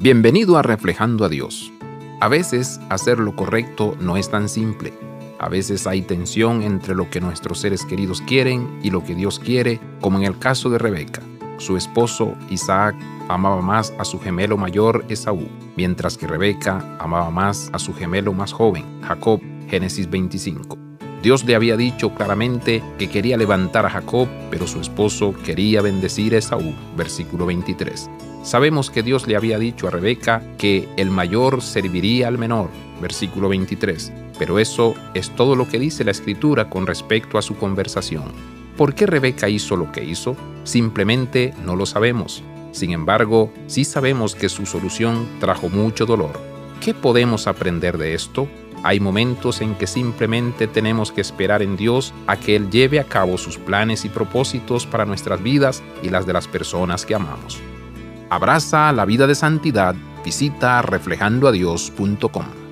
Bienvenido a Reflejando a Dios. A veces hacer lo correcto no es tan simple. A veces hay tensión entre lo que nuestros seres queridos quieren y lo que Dios quiere, como en el caso de Rebeca. Su esposo Isaac amaba más a su gemelo mayor Esaú, mientras que Rebeca amaba más a su gemelo más joven, Jacob, Génesis 25. Dios le había dicho claramente que quería levantar a Jacob, pero su esposo quería bendecir a Esaú, versículo 23. Sabemos que Dios le había dicho a Rebeca que el mayor serviría al menor, versículo 23, pero eso es todo lo que dice la escritura con respecto a su conversación. ¿Por qué Rebeca hizo lo que hizo? Simplemente no lo sabemos. Sin embargo, sí sabemos que su solución trajo mucho dolor. ¿Qué podemos aprender de esto? Hay momentos en que simplemente tenemos que esperar en Dios a que Él lleve a cabo sus planes y propósitos para nuestras vidas y las de las personas que amamos. Abraza la vida de santidad, visita reflejandoadios.com.